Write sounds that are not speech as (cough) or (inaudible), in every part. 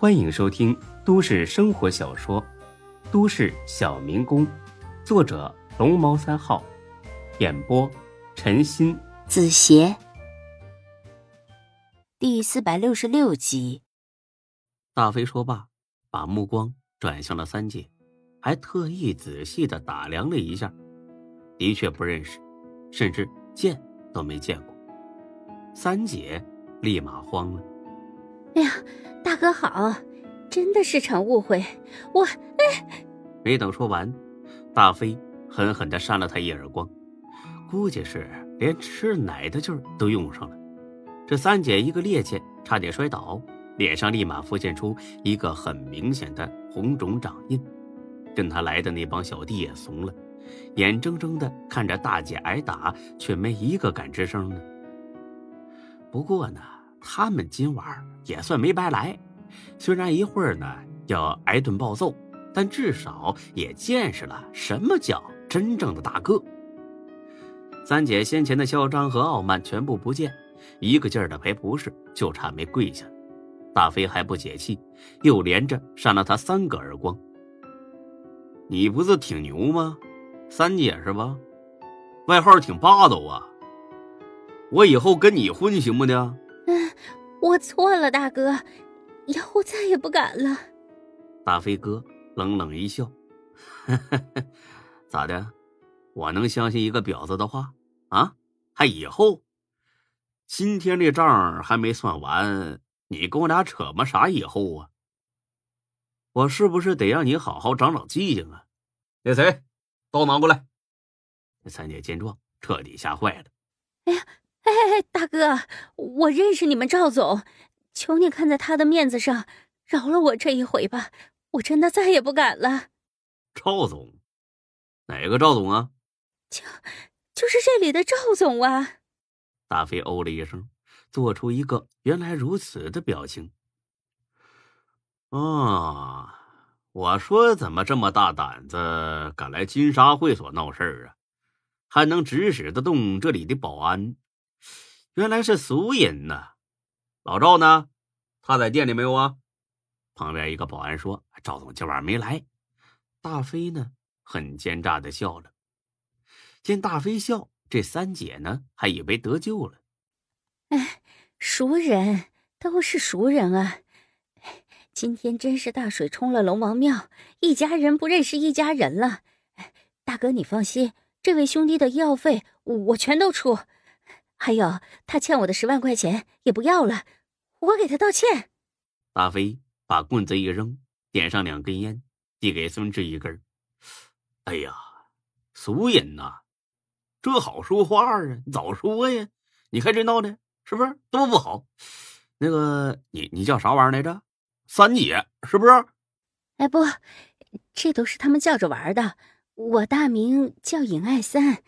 欢迎收听都市生活小说《都市小民工》，作者龙猫三号，演播陈鑫、子邪，第四百六十六集。大飞说罢，把目光转向了三姐，还特意仔细的打量了一下，的确不认识，甚至见都没见过。三姐立马慌了。哎呀，大哥好，真的是场误会。我哎，没等说完，大飞狠狠的扇了他一耳光，估计是连吃奶的劲儿都用上了。这三姐一个趔趄，差点摔倒，脸上立马浮现出一个很明显的红肿掌印。跟他来的那帮小弟也怂了，眼睁睁的看着大姐挨打，却没一个敢吱声的。不过呢。他们今晚也算没白来，虽然一会儿呢要挨顿暴揍，但至少也见识了什么叫真正的大哥。三姐先前的嚣张和傲慢全部不见，一个劲儿的赔不是，就差没跪下。大飞还不解气，又连着扇了他三个耳光。你不是挺牛吗？三姐是吧？外号挺霸道啊！我以后跟你混行不呢？我错了，大哥，以后再也不敢了。大飞哥冷冷一笑：“ (laughs) 咋的？我能相信一个婊子的话啊？还以后？今天这账还没算完，你跟我俩扯么啥以后啊？我是不是得让你好好长长记性啊？那谁，刀拿过来。”那三姐见状，彻底吓坏了。哎呀！哎哎，大哥，我认识你们赵总，求你看在他的面子上，饶了我这一回吧，我真的再也不敢了。赵总，哪个赵总啊？就就是这里的赵总啊。大飞哦了一声，做出一个原来如此的表情。啊，我说怎么这么大胆子，敢来金沙会所闹事儿啊？还能指使得动这里的保安？原来是俗人呐，老赵呢？他在店里没有啊？旁边一个保安说：“赵总今晚没来。”大飞呢，很奸诈的笑了。见大飞笑，这三姐呢，还以为得救了。哎，熟人都是熟人啊！今天真是大水冲了龙王庙，一家人不认识一家人了。大哥，你放心，这位兄弟的医药费我全都出。还有，他欠我的十万块钱也不要了，我给他道歉。大飞把棍子一扔，点上两根烟，递给孙志一根。哎呀，俗人呐，这好说话啊，早说呀！你看这闹的，是不是多不好？那个，你你叫啥玩意儿来着？三姐是不是？哎不，这都是他们叫着玩的。我大名叫尹爱三，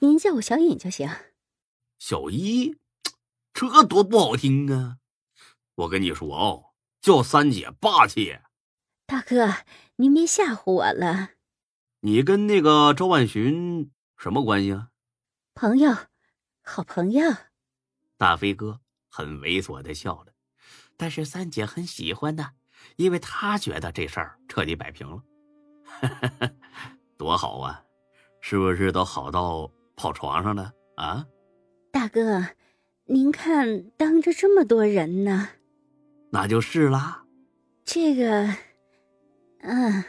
您叫我小尹就行。小一，这多不好听啊！我跟你说哦，叫三姐霸气。大哥，您别吓唬我了。你跟那个周万寻什么关系啊？朋友，好朋友。大飞哥很猥琐的笑了，但是三姐很喜欢的，因为她觉得这事儿彻底摆平了。(laughs) 多好啊！是不是都好到跑床上了啊？大哥，您看，当着这么多人呢，那就是啦。这个，嗯，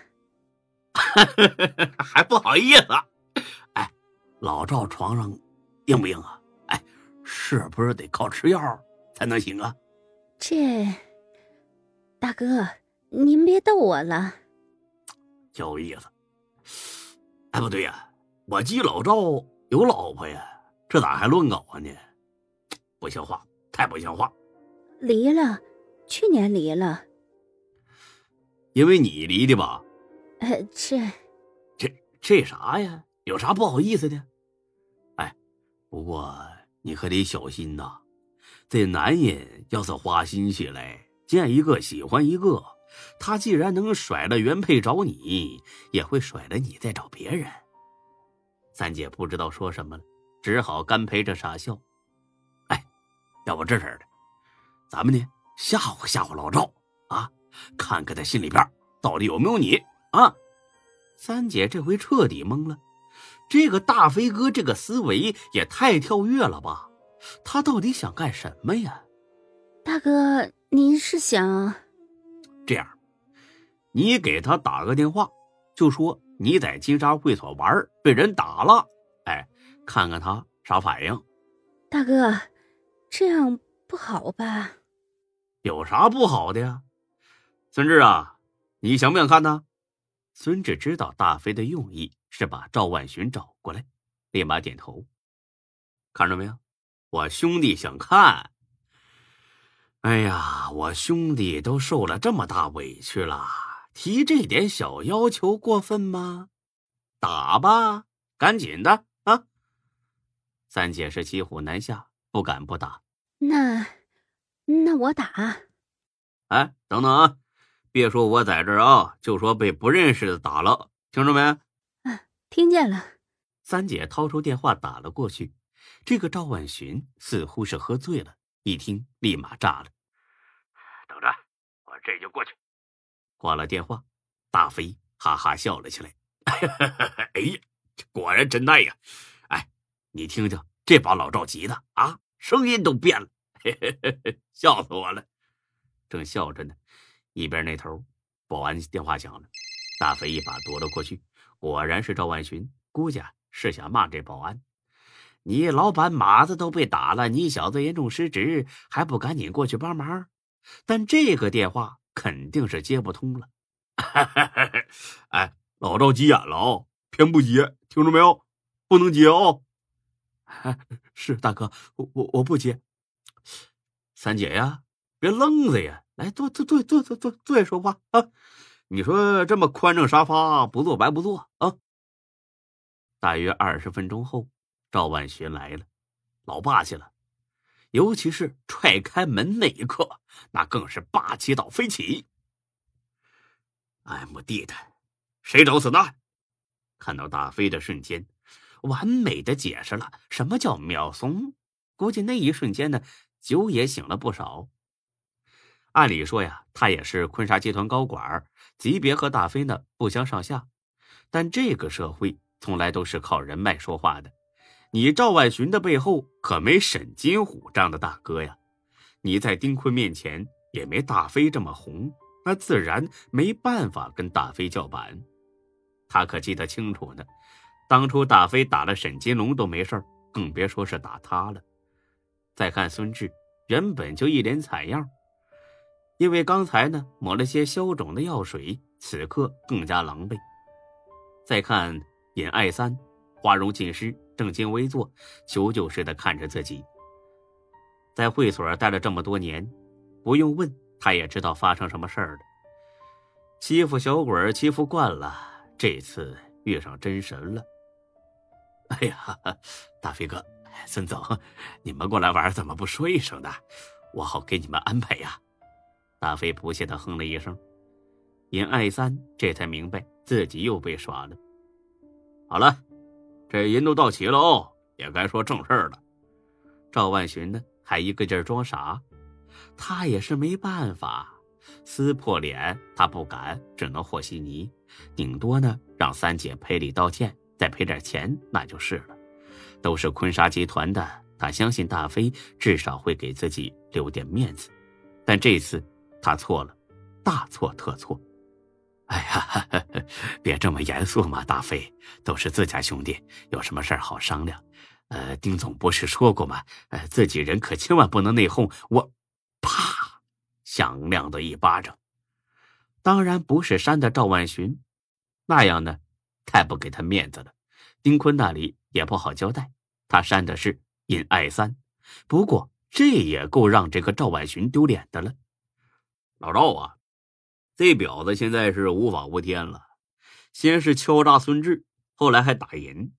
还不好意思。哎，老赵床上硬不硬啊？哎，是不是得靠吃药才能行啊？这，大哥，您别逗我了。有意思。哎，不对呀，我记老赵有老婆呀。这咋还乱搞啊呢？不像话，太不像话！离了，去年离了。因为你离的吧？呃，这，这这啥呀？有啥不好意思的？哎，不过你可得小心呐。这男人要是花心起来，见一个喜欢一个，他既然能甩了原配找你，也会甩了你再找别人。三姐不知道说什么了。只好干陪着傻笑。哎，要不这事儿的，咱们呢吓唬吓唬老赵，啊，看看他心里边到底有没有你啊！三姐这回彻底懵了，这个大飞哥这个思维也太跳跃了吧？他到底想干什么呀？大哥，您是想 (tsk) 这样？你给他打个电话，就说你在金沙会所玩，被人打了，哎，看看他啥反应。大哥，这样不好吧？有啥不好的呀？孙志啊，你想不想看呢？孙志知道大飞的用意是把赵万寻找过来，立马点头。看着没有，我兄弟想看。哎呀，我兄弟都受了这么大委屈了，提这点小要求过分吗？打吧，赶紧的啊！三姐是骑虎难下，不敢不打。那，那我打。哎，等等啊！别说我在这儿啊，就说被不认识的打了，听着没？啊，听见了。三姐掏出电话打了过去。这个赵万寻似乎是喝醉了，一听立马炸了。等着，我这就过去。挂了电话，大飞哈哈笑了起来。(laughs) 哎呀，果然真耐呀！你听听，这把老赵急的啊，声音都变了，嘿嘿嘿笑死我了。正笑着呢。一边那头，保安电话响了，大飞一把夺了过去，果然是赵万寻，估计是想骂这保安：“你老板马子都被打了，你小子严重失职，还不赶紧过去帮忙？”但这个电话肯定是接不通了。(laughs) 哎，老赵急眼了哦，偏不接，听着没有？不能接哦。(laughs) 是大哥，我我我不接。三姐呀，别愣着呀。来坐坐坐坐坐坐坐下说话啊！你说这么宽敞沙发不坐白不坐啊！大约二十分钟后，赵万寻来了，老霸气了，尤其是踹开门那一刻，那更是霸气到飞起。m 地的，谁找死呢？看到大飞的瞬间，完美的解释了什么叫秒怂。估计那一瞬间呢，酒也醒了不少。按理说呀，他也是坤沙集团高管，级别和大飞呢不相上下。但这个社会从来都是靠人脉说话的。你赵万寻的背后可没沈金虎这样的大哥呀。你在丁坤面前也没大飞这么红，那自然没办法跟大飞叫板。他可记得清楚呢，当初大飞打了沈金龙都没事更别说是打他了。再看孙志，原本就一脸惨样。因为刚才呢抹了些消肿的药水，此刻更加狼狈。再看尹爱三，花容尽失，正襟危坐，求救似的看着自己。在会所待了这么多年，不用问他也知道发生什么事儿了。欺负小鬼欺负惯了，这次遇上真神了。哎呀，大飞哥，孙总，你们过来玩怎么不说一声呢？我好给你们安排呀。大飞不屑的哼了一声，尹爱三这才明白自己又被耍了。好了，这人都到齐了哦，也该说正事儿了。赵万寻呢，还一个劲儿装傻，他也是没办法，撕破脸他不敢，只能和稀泥，顶多呢让三姐赔礼道歉，再赔点钱，那就是了。都是坤沙集团的，他相信大飞至少会给自己留点面子，但这次。他错了，大错特错！(laughs) 哎呀，别这么严肃嘛，大飞，都是自家兄弟，有什么事好商量。呃，丁总不是说过吗？呃，自己人可千万不能内讧。我，啪，响亮的一巴掌，当然不是扇的赵万寻，那样呢，太不给他面子了。丁坤那里也不好交代，他扇的是尹爱三，不过这也够让这个赵万寻丢脸的了。老赵啊，这婊子现在是无法无天了。先是敲诈孙志，后来还打人。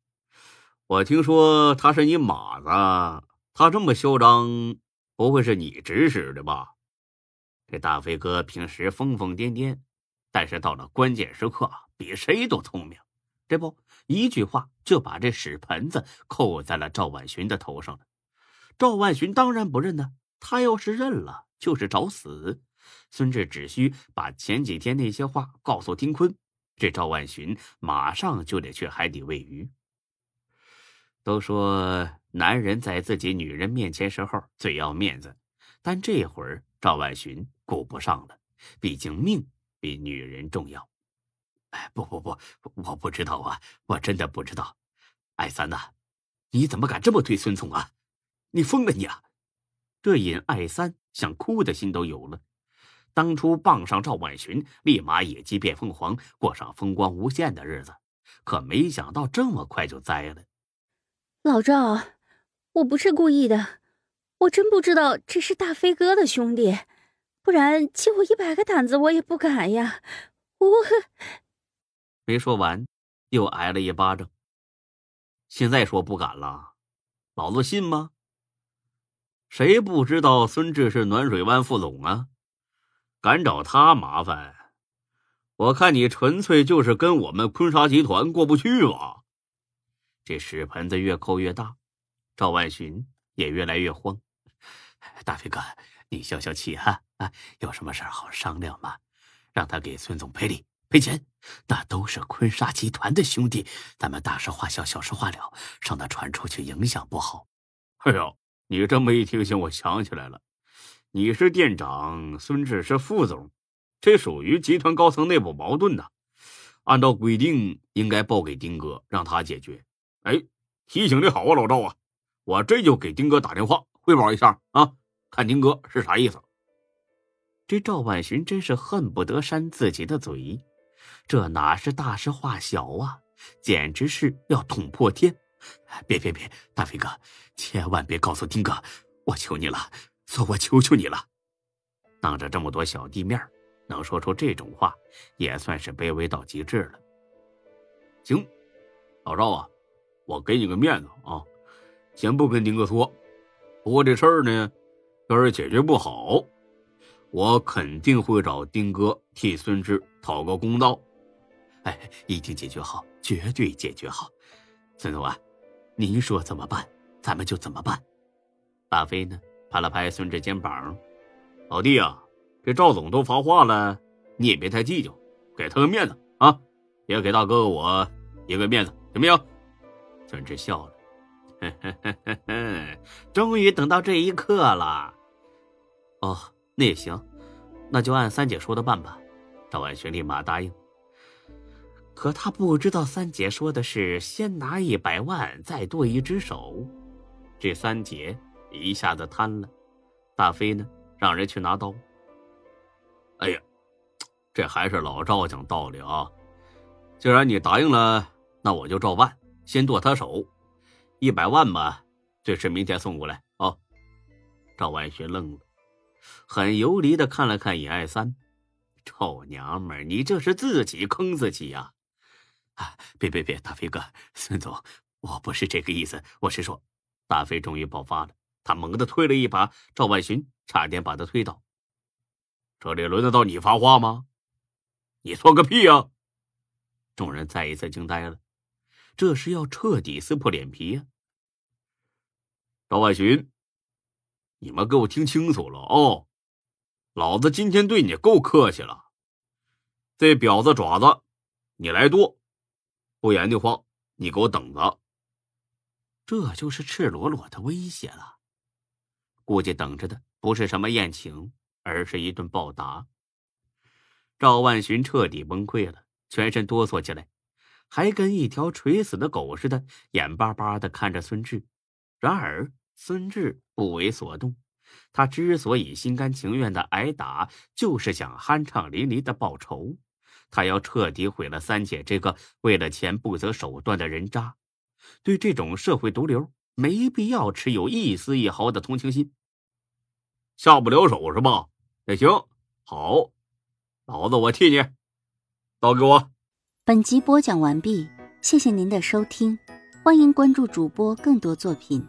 我听说他是你马子，他这么嚣张，不会是你指使的吧？这大飞哥平时疯疯癫癫，但是到了关键时刻，比谁都聪明。这不，一句话就把这屎盆子扣在了赵万寻的头上了。赵万寻当然不认呢，他要是认了，就是找死。孙志只需把前几天那些话告诉丁坤，这赵万寻马上就得去海底喂鱼。都说男人在自己女人面前时候最要面子，但这会儿赵万寻顾不上了，毕竟命比女人重要。哎，不不不，我不知道啊，我真的不知道。艾三呐，你怎么敢这么对孙总啊？你疯了你啊！这尹艾三想哭的心都有了。当初傍上赵婉寻，立马野鸡变凤凰，过上风光无限的日子，可没想到这么快就栽了。老赵，我不是故意的，我真不知道这是大飞哥的兄弟，不然借我一百个胆子我也不敢呀！我没说完，又挨了一巴掌。现在说不敢了，老子信吗？谁不知道孙志是暖水湾副总啊？敢找他麻烦，我看你纯粹就是跟我们坤沙集团过不去吧？这屎盆子越扣越大，赵万寻也越来越慌。(laughs) 大飞哥，你消消气哈啊！有什么事好商量嘛？让他给孙总赔礼赔钱，那都是坤沙集团的兄弟，咱们大事化小，小事化了，让他传出去影响不好。哎呦，你这么一提醒，我想起来了，你是店长，孙志是副总，这属于集团高层内部矛盾呐。按照规定，应该报给丁哥，让他解决。哎，提醒的好啊，老赵啊，我这就给丁哥打电话汇报一下啊，看丁哥是啥意思。这赵万寻真是恨不得扇自己的嘴，这哪是大事化小啊，简直是要捅破天！别别别，大飞哥，千万别告诉丁哥，我求你了，说我求求你了。当着这么多小弟面，能说出这种话，也算是卑微到极致了。行，老赵啊。我给你个面子啊，先不跟丁哥说。不过这事儿呢，要是解决不好，我肯定会找丁哥替孙志讨个公道。哎，一定解决好，绝对解决好。孙总啊，您说怎么办，咱们就怎么办。大飞呢，拍了拍孙志肩膀：“老弟啊，这赵总都发话了，你也别太计较，给他个面子啊，也给大哥我一个面子，行不行？”孙志笑了，呵呵呵呵呵，终于等到这一刻了。哦，那也行，那就按三姐说的办吧。赵万轩立马答应。可他不知道，三姐说的是先拿一百万，再剁一只手。这三姐一下子瘫了。大飞呢，让人去拿刀。哎呀，这还是老赵讲道理啊！既然你答应了，那我就照办。先剁他手，一百万吧，这是明天送过来啊。赵万学愣了，很游离的看了看尹爱三，臭娘们儿，你这是自己坑自己呀！别别别，大飞哥，孙总，我不是这个意思，我是说，大飞终于爆发了，他猛地推了一把赵万寻，差点把他推倒。这里轮得到你发话吗？你算个屁呀！众人再一次惊呆了。这是要彻底撕破脸皮呀！赵万寻，你们给我听清楚了哦！老子今天对你够客气了，这婊子爪子，你来剁，不然的话，你给我等着！这就是赤裸裸的威胁了。估计等着的不是什么宴请，而是一顿暴打。赵万寻彻底崩溃了，全身哆嗦起来。还跟一条垂死的狗似的，眼巴巴的看着孙志。然而孙志不为所动，他之所以心甘情愿的挨打，就是想酣畅淋漓的报仇。他要彻底毁了三姐这个为了钱不择手段的人渣。对这种社会毒瘤，没必要持有一丝一毫的同情心。下不了手是吧？那行好，老子我替你，刀给我。本集播讲完毕，谢谢您的收听，欢迎关注主播更多作品。